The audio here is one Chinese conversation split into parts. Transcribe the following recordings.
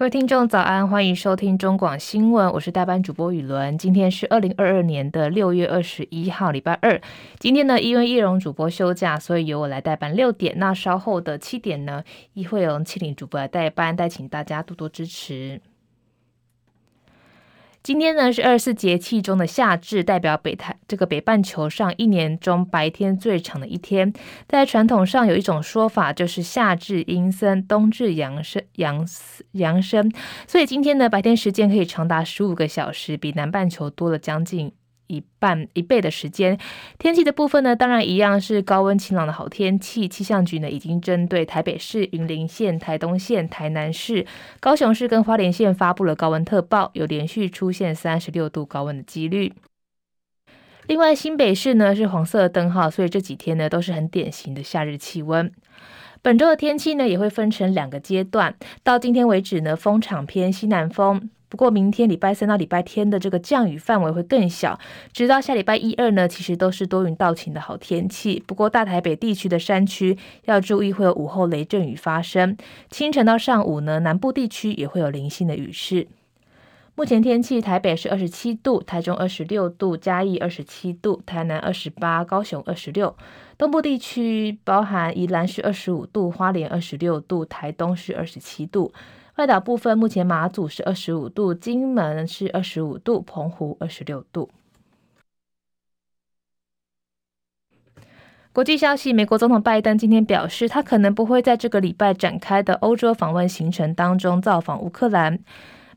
各位听众早安，欢迎收听中广新闻，我是代班主播雨伦。今天是二零二二年的六月二十一号，礼拜二。今天呢，因为叶荣主播休假，所以由我来代班六点。那稍后的七点呢，亦会由庆玲主播来代班，带请大家多多支持。今天呢是二十四节气中的夏至，代表北太这个北半球上一年中白天最长的一天。在传统上有一种说法，就是夏至阴森，冬至阳生，阳阳生。所以今天呢，白天时间可以长达十五个小时，比南半球多了将近。一半一倍的时间，天气的部分呢，当然一样是高温晴朗的好天气。气象局呢已经针对台北市、云林县、台东县、台南市、高雄市跟花莲县发布了高温特报，有连续出现三十六度高温的几率。另外，新北市呢是黄色灯号，所以这几天呢都是很典型的夏日气温。本周的天气呢也会分成两个阶段，到今天为止呢，风场偏西南风。不过，明天礼拜三到礼拜天的这个降雨范围会更小，直到下礼拜一二呢，其实都是多云到晴的好天气。不过，大台北地区的山区要注意会有午后雷阵雨发生，清晨到上午呢，南部地区也会有零星的雨势。目前天气，台北是二十七度，台中二十六度，嘉义二十七度，台南二十八，高雄二十六。东部地区包含宜兰是二十五度，花莲二十六度，台东是二十七度。外岛部分，目前马祖是二十五度，金门是二十五度，澎湖二十六度。国际消息：美国总统拜登今天表示，他可能不会在这个礼拜展开的欧洲访问行程当中造访乌克兰。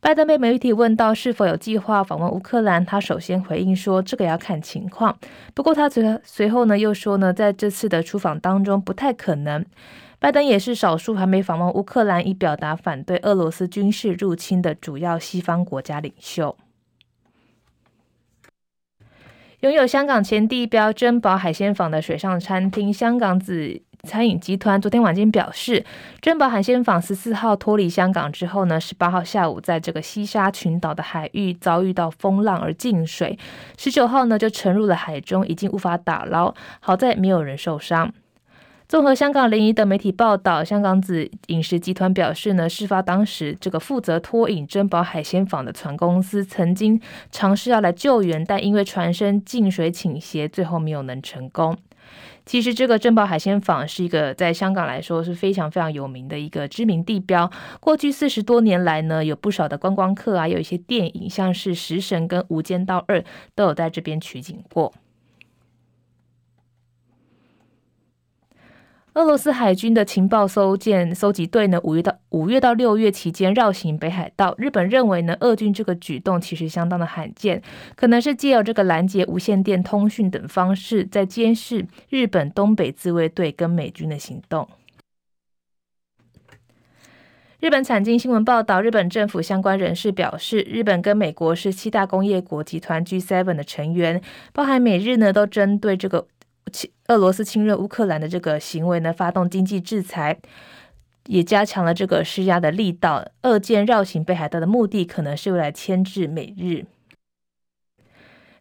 拜登被媒体问到是否有计划访问乌克兰，他首先回应说：“这个要看情况。”不过他随随后呢又说呢，在这次的出访当中不太可能。拜登也是少数还没访问乌克兰，以表达反对俄罗斯军事入侵的主要西方国家领袖。拥有香港前地标珍宝海鲜坊的水上餐厅香港子餐饮集团，昨天晚间表示，珍宝海鲜坊十四号脱离香港之后呢，十八号下午在这个西沙群岛的海域遭遇到风浪而进水，十九号呢就沉入了海中，已经无法打捞，好在没有人受伤。综合香港临沂的媒体报道，香港子饮食集团表示呢，事发当时，这个负责拖引珍宝海鲜坊的船公司曾经尝试要来救援，但因为船身进水倾斜，最后没有能成功。其实，这个珍宝海鲜坊是一个在香港来说是非常非常有名的一个知名地标。过去四十多年来呢，有不少的观光客啊，有一些电影，像是《食神》跟《无间道二》都有在这边取景过。俄罗斯海军的情报搜舰搜集队呢，五月到五月到六月期间绕行北海道。日本认为呢，俄军这个举动其实相当的罕见，可能是借由这个拦截无线电通讯等方式，在监视日本东北自卫队跟美军的行动。日本产经新闻报道，日本政府相关人士表示，日本跟美国是七大工业国集团 G7 的成员，包含美日呢，都针对这个。俄罗斯侵略乌克兰的这个行为呢，发动经济制裁，也加强了这个施压的力道。俄舰绕行北海道的目的，可能是为了牵制美日。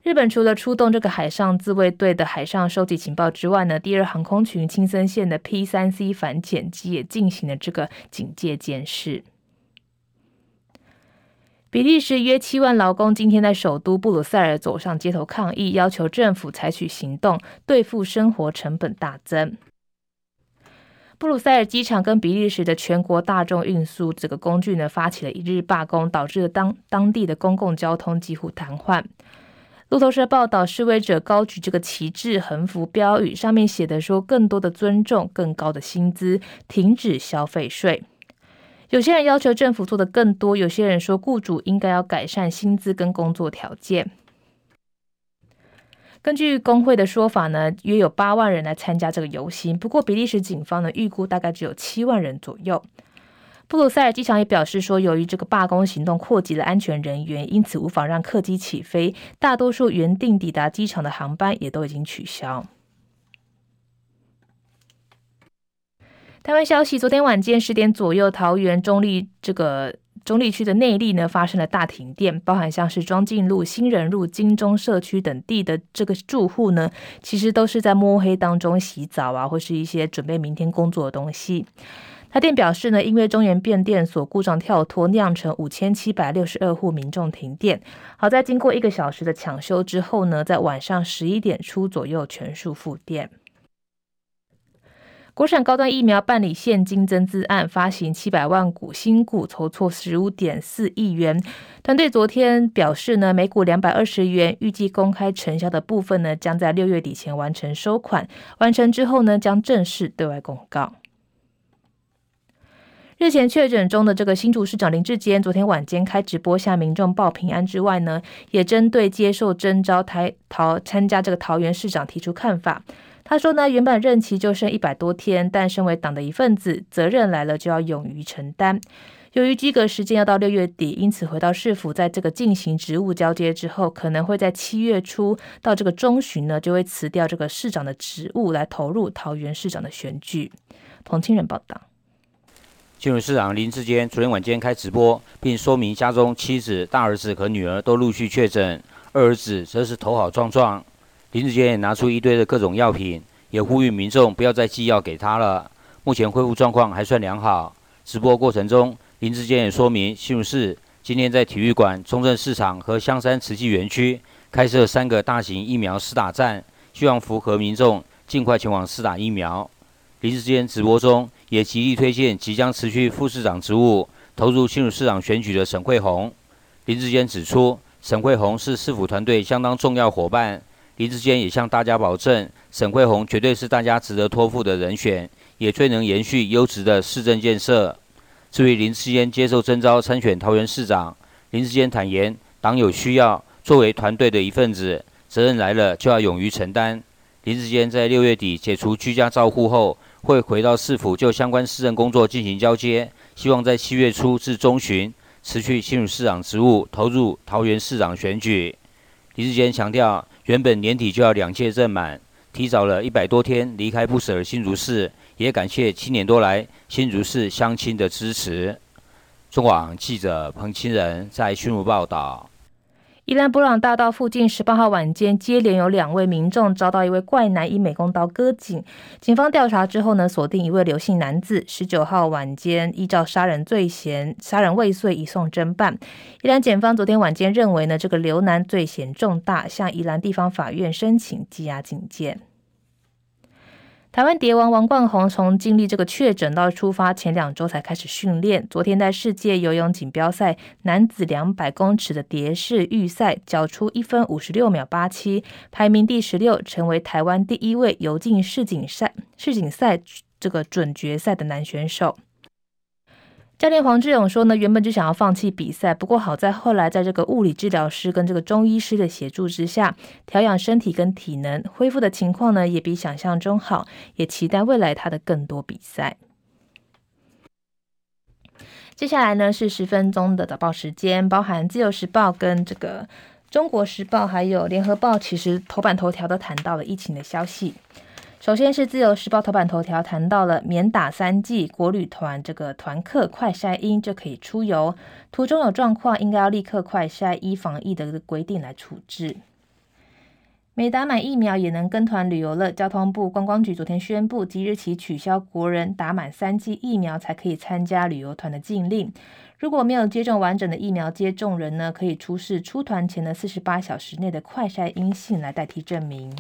日本除了出动这个海上自卫队的海上收集情报之外呢，第二航空群青森县的 P 三 C 反潜机也进行了这个警戒监视。比利时约七万劳工今天在首都布鲁塞尔走上街头抗议，要求政府采取行动对付生活成本大增。布鲁塞尔机场跟比利时的全国大众运输这个工具呢，发起了一日罢工，导致了当当地的公共交通几乎瘫痪。路透社报道，示威者高举这个旗帜、横幅、标语，上面写的说：“更多的尊重，更高的薪资，停止消费税。”有些人要求政府做的更多，有些人说雇主应该要改善薪资跟工作条件。根据工会的说法呢，约有八万人来参加这个游行，不过比利时警方呢预估大概只有七万人左右。布鲁塞尔机场也表示说，由于这个罢工行动扩及了安全人员，因此无法让客机起飞，大多数原定抵达机场的航班也都已经取消。台湾消息，昨天晚间十点左右，桃园中立这个中立区的内力呢发生了大停电，包含像是庄敬路、新人路、金钟社区等地的这个住户呢，其实都是在摸黑当中洗澡啊，或是一些准备明天工作的东西。台电表示呢，因为中原变电所故障跳脱，酿成五千七百六十二户民众停电。好在经过一个小时的抢修之后呢，在晚上十一点初左右全数复电。国产高端疫苗办理现金增资案，发行七百万股新股，筹措十五点四亿元。团队昨天表示呢，每股两百二十元，预计公开成交的部分呢，将在六月底前完成收款。完成之后呢，将正式对外公告。日前确诊中的这个新竹市长林志坚，昨天晚间开直播向民众报平安之外呢，也针对接受征召台桃参加这个桃园市长提出看法。他说呢，原本任期就剩一百多天，但身为党的一份子，责任来了就要勇于承担。由于居隔时间要到六月底，因此回到市府，在这个进行职务交接之后，可能会在七月初到这个中旬呢，就会辞掉这个市长的职务，来投入桃园市长的选举。彭清仁报道。新竹市长林智坚昨天晚间开直播，并说明家中妻子、大儿子和女儿都陆续确诊，二儿子则是头好壮壮。林智坚也拿出一堆的各种药品，也呼吁民众不要再寄药给他了。目前恢复状况还算良好。直播过程中，林志坚也说明，新竹市今天在体育馆、中正市场和香山慈济园区开设三个大型疫苗施打站，希望符合民众尽快前往施打疫苗。林志坚直播中也极力推荐即将辞去副市长职务、投入新竹市长选举的沈慧宏。林志坚指出，沈慧宏是市府团队相当重要伙伴。林志坚也向大家保证，沈慧虹绝对是大家值得托付的人选，也最能延续优质的市政建设。至于林志坚接受征召参选桃园市长，林志坚坦言，党有需要，作为团队的一份子，责任来了就要勇于承担。林志坚在六月底解除居家照护后，会回到市府就相关市政工作进行交接，希望在七月初至中旬辞去新竹市长职务，投入桃园市长选举。林志坚强调。原本年底就要两届任满，提早了一百多天离开不舍的新竹市，也感谢七年多来新竹市乡亲的支持。中广记者彭清仁在新竹报道。宜兰布朗大道附近，十八号晚间接连有两位民众遭到一位怪男以美工刀割颈。警方调查之后呢，锁定一位刘姓男子。十九号晚间依照杀人罪嫌、杀人未遂移送侦办。宜兰检方昨天晚间认为呢，这个刘男罪嫌重大，向宜兰地方法院申请羁押警戒。台湾蝶王王冠宏从经历这个确诊到出发前两周才开始训练。昨天在世界游泳锦标赛男子两百公尺的蝶式预赛，缴出一分五十六秒八七，排名第十六，成为台湾第一位游进世锦赛世锦赛这个准决赛的男选手。教练黄志勇说呢，原本就想要放弃比赛，不过好在后来在这个物理治疗师跟这个中医师的协助之下，调养身体跟体能，恢复的情况呢也比想象中好，也期待未来他的更多比赛。接下来呢是十分钟的早报时间，包含自由时报跟这个中国时报还有联合报，其实头版头条都谈到了疫情的消息。首先是自由时报头版头条谈到了免打三剂国旅团这个团客快筛阴就可以出游，途中有状况应该要立刻快筛，依防疫的规定来处置。没打满疫苗也能跟团旅游了，交通部观光局昨天宣布，即日起取消国人打满三剂疫苗才可以参加旅游团的禁令。如果没有接种完整的疫苗接种人呢，可以出示出团前的四十八小时内的快筛阴性来代替证明。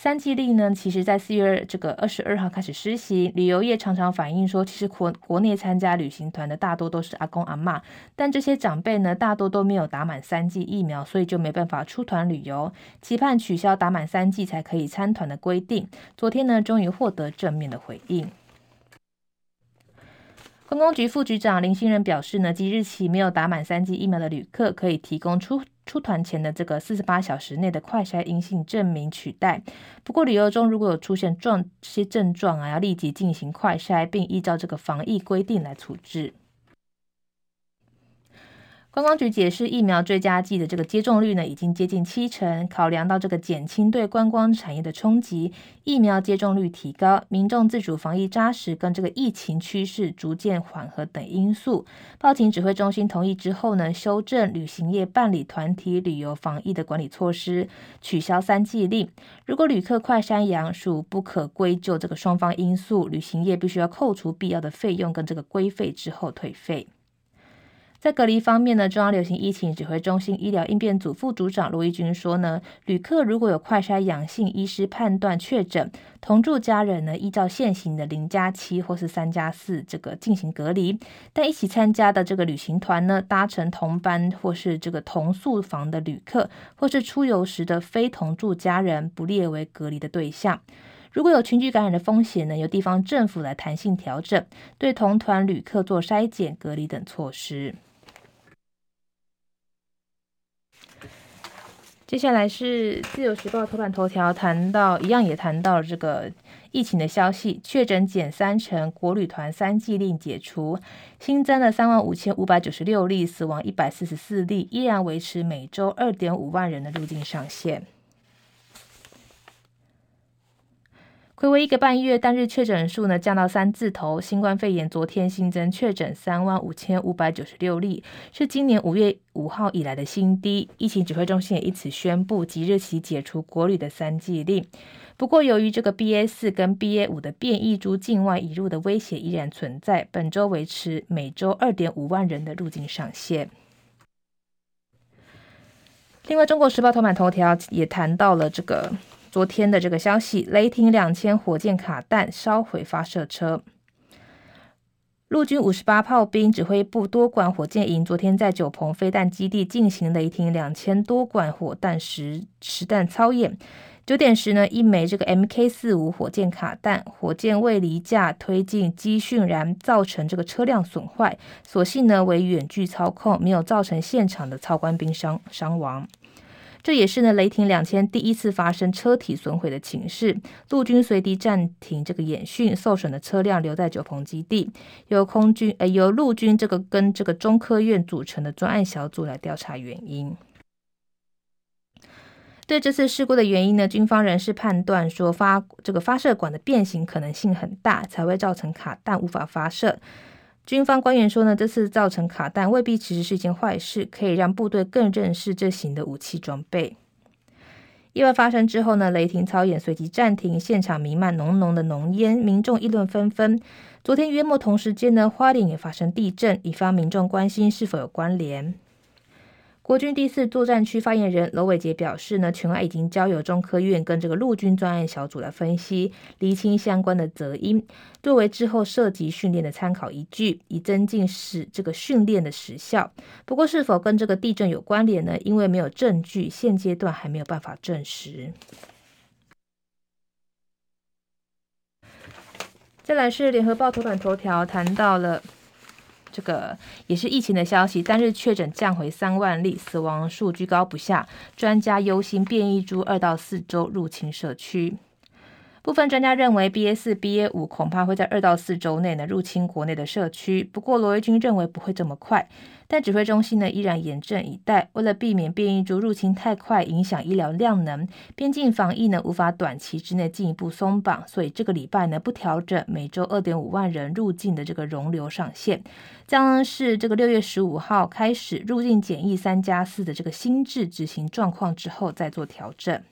三季令呢，其实在四月这个二十二号开始施行。旅游业常常反映说，其实国国内参加旅行团的大多都是阿公阿嬷，但这些长辈呢，大多都没有打满三剂疫苗，所以就没办法出团旅游。期盼取消打满三剂才可以参团的规定。昨天呢，终于获得正面的回应。观光局副局长林新仁表示呢，即日起没有打满三剂疫苗的旅客可以提供出。出团前的这个四十八小时内的快筛阴性证明取代。不过旅游中如果有出现状这些症状啊，要立即进行快筛，并依照这个防疫规定来处置。观光局解释，疫苗追加剂的这个接种率呢，已经接近七成。考量到这个减轻对观光产业的冲击，疫苗接种率提高，民众自主防疫扎实，跟这个疫情趋势逐渐缓和等因素，报请指挥中心同意之后呢，修正旅行业办理团体旅游防疫的管理措施，取消三剂令。如果旅客快山阳，属不可归咎这个双方因素，旅行业必须要扣除必要的费用跟这个规费之后退费。在隔离方面呢，中央流行疫情指挥中心医疗应变组副组长罗一军说呢，旅客如果有快筛阳性，医师判断确诊，同住家人呢依照现行的零加七或是三加四这个进行隔离，但一起参加的这个旅行团呢，搭乘同班或是这个同宿房的旅客，或是出游时的非同住家人，不列为隔离的对象。如果有群聚感染的风险呢，由地方政府来弹性调整，对同团旅客做筛检、隔离等措施。接下来是自由时报头版头条，谈到一样也谈到了这个疫情的消息，确诊减三成，国旅团三季令解除，新增了三万五千五百九十六例，死亡一百四十四例，依然维持每周二点五万人的入境上限。睽违一个半月，单日确诊数呢降到三字头。新冠肺炎昨天新增确诊三万五千五百九十六例，是今年五月五号以来的新低。疫情指挥中心也因此宣布即日起解除国旅的三季令。不过，由于这个 BA 四跟 BA 五的变异株境外移入的威胁依然存在，本周维持每周二点五万人的入境上限。另外，《中国时报》头版头条也谈到了这个。昨天的这个消息，雷霆两千火箭卡弹烧毁发射车。陆军五十八炮兵指挥部多管火箭营昨天在九鹏飞弹基地进行雷霆两千多管火弹实实弹操演。九点时呢，一枚这个 MK 四五火箭卡弹，火箭未离架推进机迅燃，造成这个车辆损坏。所幸呢为远距操控，没有造成现场的操官兵伤伤亡。这也是呢，雷霆两千第一次发生车体损毁的情势。陆军随即暂停这个演训，受损的车辆留在九鹏基地，由空军呃由陆军这个跟这个中科院组成的专案小组来调查原因。对这次事故的原因呢，军方人士判断说发这个发射管的变形可能性很大，才会造成卡弹无法发射。军方官员说呢，这次造成卡弹未必其实是一件坏事，可以让部队更认识这型的武器装备。意外发生之后呢，雷霆操演随即暂停，现场弥漫浓浓的浓烟，民众议论纷纷。昨天约莫同时间呢，花莲也发生地震，引发民众关心是否有关联。国军第四作战区发言人罗伟杰表示呢，全案已经交由中科院跟这个陆军专案小组来分析，厘清相关的责因，作为之后涉及训练的参考依据，以增进使这个训练的时效。不过，是否跟这个地震有关联呢？因为没有证据，现阶段还没有办法证实。再来是联合报头版头条，谈到了。这个也是疫情的消息，单日确诊降回三万例，死亡数居高不下。专家忧心变异株二到四周入侵社区。部分专家认为，BA 四、BA 五恐怕会在二到四周内呢入侵国内的社区。不过，罗威军认为不会这么快。但指挥中心呢依然严阵以待，为了避免变异株入侵太快，影响医疗量能，边境防疫呢无法短期之内进一步松绑，所以这个礼拜呢不调整每周二点五万人入境的这个容留上限，将是这个六月十五号开始入境检疫三加四的这个新制执行状况之后再做调整。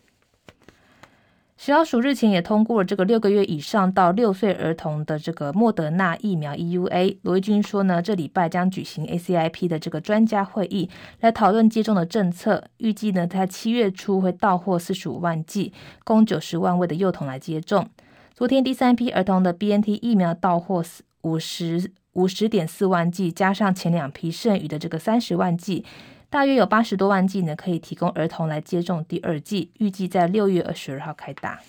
食药署日前也通过了这个六个月以上到六岁儿童的这个莫德纳疫苗 EUA。罗一军说呢，这礼拜将举行 ACIP 的这个专家会议，来讨论接种的政策。预计呢，在七月初会到货四十五万剂，供九十万位的幼童来接种。昨天第三批儿童的 BNT 疫苗到货五十五十点四万剂，加上前两批剩余的这个三十万剂。大约有八十多万剂呢，可以提供儿童来接种第二剂，预计在六月二十二号开打。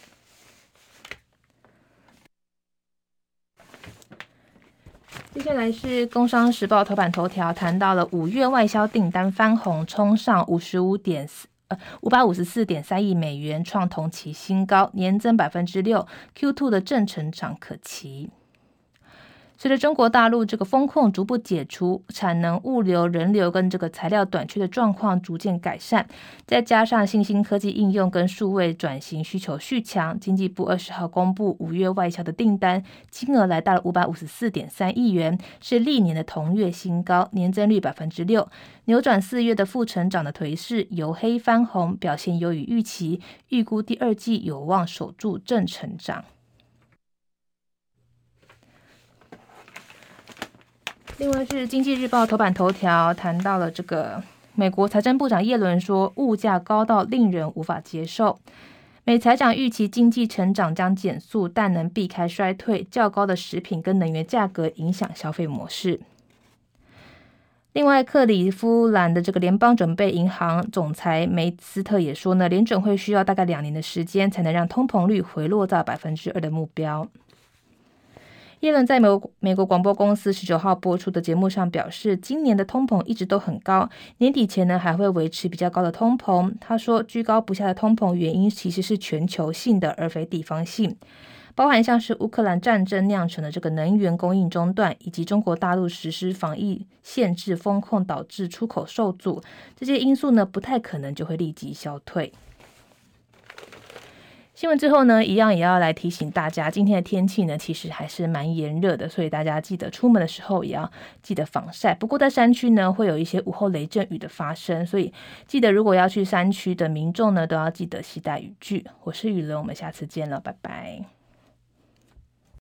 接下来是《工商时报》头版头条，谈到了五月外销订单翻红，冲上五十五点四呃五百五十四点三亿美元，创同期新高，年增百分之六，Q2 的正成长可期。随着中国大陆这个封控逐步解除，产能、物流、人流跟这个材料短缺的状况逐渐改善，再加上新兴科技应用跟数位转型需求续强，经济部二十号公布五月外销的订单金额来到了五百五十四点三亿元，是历年的同月新高，年增率百分之六，扭转四月的负成长的颓势，由黑翻红，表现优于预期，预估第二季有望守住正成长。另外是《经济日报》头版头条谈到了这个美国财政部长耶伦说，物价高到令人无法接受。美财长预期经济成长将减速，但能避开衰退。较高的食品跟能源价格影响消费模式。另外，克里夫兰的这个联邦准备银行总裁梅斯特也说呢，联准会需要大概两年的时间，才能让通膨率回落到百分之二的目标。耶伦在美国美国广播公司十九号播出的节目上表示，今年的通膨一直都很高，年底前呢还会维持比较高的通膨。他说，居高不下的通膨原因其实是全球性的，而非地方性，包含像是乌克兰战争酿成的这个能源供应中断，以及中国大陆实施防疫限制封控导致出口受阻，这些因素呢不太可能就会立即消退。新闻之后呢，一样也要来提醒大家，今天的天气呢，其实还是蛮炎热的，所以大家记得出门的时候也要记得防晒。不过在山区呢，会有一些午后雷阵雨的发生，所以记得如果要去山区的民众呢，都要记得携带雨具。我是雨伦，我们下次见了，拜拜。